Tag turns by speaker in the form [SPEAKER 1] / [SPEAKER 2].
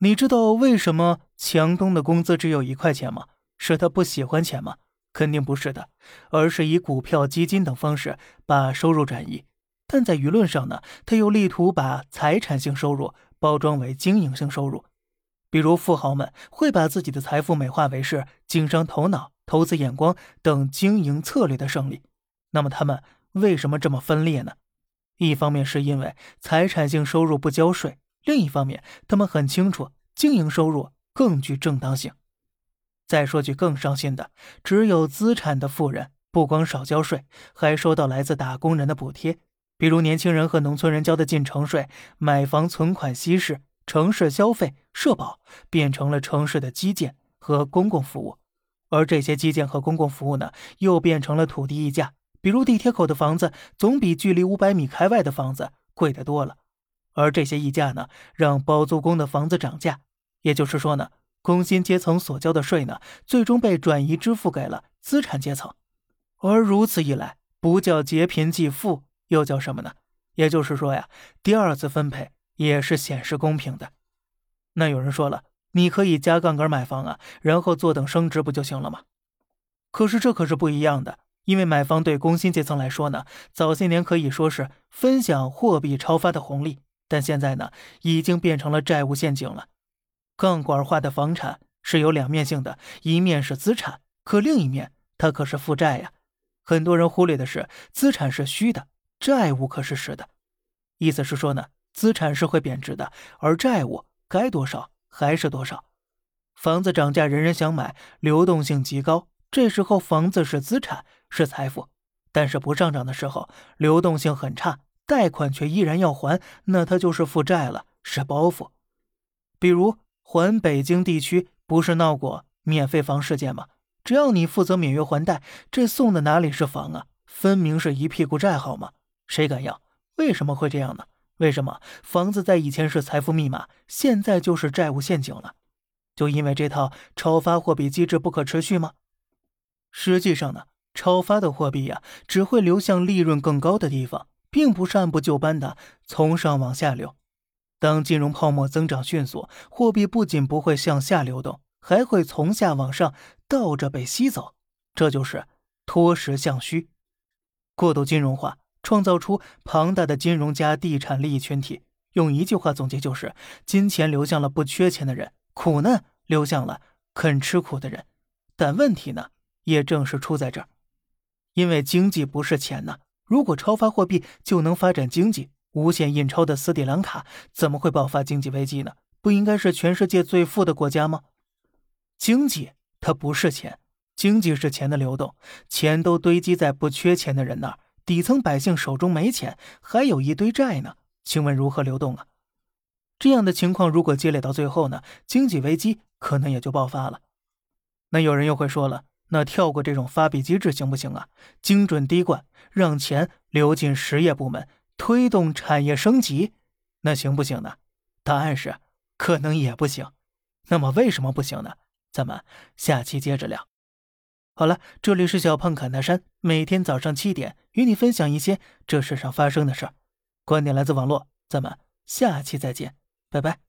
[SPEAKER 1] 你知道为什么强东的工资只有一块钱吗？是他不喜欢钱吗？肯定不是的，而是以股票、基金等方式把收入转移。但在舆论上呢，他又力图把财产性收入包装为经营性收入。比如富豪们会把自己的财富美化为是经商头脑、投资眼光等经营策略的胜利。那么他们为什么这么分裂呢？一方面是因为财产性收入不交税。另一方面，他们很清楚经营收入更具正当性。再说句更伤心的，只有资产的富人不光少交税，还收到来自打工人的补贴，比如年轻人和农村人交的进城税、买房存款稀释、城市消费、社保，变成了城市的基建和公共服务。而这些基建和公共服务呢，又变成了土地溢价，比如地铁口的房子总比距离五百米开外的房子贵得多了。而这些溢价呢，让包租公的房子涨价，也就是说呢，工薪阶层所交的税呢，最终被转移支付给了资产阶层。而如此一来，不叫劫贫济富，又叫什么呢？也就是说呀，第二次分配也是显示公平的。那有人说了，你可以加杠杆买房啊，然后坐等升值不就行了吗？可是这可是不一样的，因为买房对工薪阶层来说呢，早些年可以说是分享货币超发的红利。但现在呢，已经变成了债务陷阱了。杠杆化的房产是有两面性的，一面是资产，可另一面它可是负债呀。很多人忽略的是，资产是虚的，债务可是实的。意思是说呢，资产是会贬值的，而债务该多少还是多少。房子涨价，人人想买，流动性极高，这时候房子是资产，是财富。但是不上涨的时候，流动性很差。贷款却依然要还，那他就是负债了，是包袱。比如环北京地区不是闹过免费房事件吗？只要你负责免约还贷，这送的哪里是房啊？分明是一屁股债，好吗？谁敢要？为什么会这样呢？为什么房子在以前是财富密码，现在就是债务陷阱了？就因为这套超发货币机制不可持续吗？实际上呢，超发的货币呀，只会流向利润更高的地方。并不是按部就班的从上往下流。当金融泡沫增长迅速，货币不仅不会向下流动，还会从下往上倒着被吸走。这就是脱实向虚。过度金融化创造出庞大的金融加地产利益群体。用一句话总结就是：金钱流向了不缺钱的人，苦难流向了肯吃苦的人。但问题呢，也正是出在这儿，因为经济不是钱呐。如果超发货币就能发展经济，无限印钞的斯里兰卡怎么会爆发经济危机呢？不应该是全世界最富的国家吗？经济它不是钱，经济是钱的流动，钱都堆积在不缺钱的人那儿，底层百姓手中没钱，还有一堆债呢，请问如何流动啊？这样的情况如果积累到最后呢，经济危机可能也就爆发了。那有人又会说了。那跳过这种发币机制行不行啊？精准滴灌，让钱流进实业部门，推动产业升级，那行不行呢？答案是可能也不行。那么为什么不行呢？咱们下期接着聊。好了，这里是小胖侃大山，每天早上七点与你分享一些这世上发生的事儿，观点来自网络，咱们下期再见，拜拜。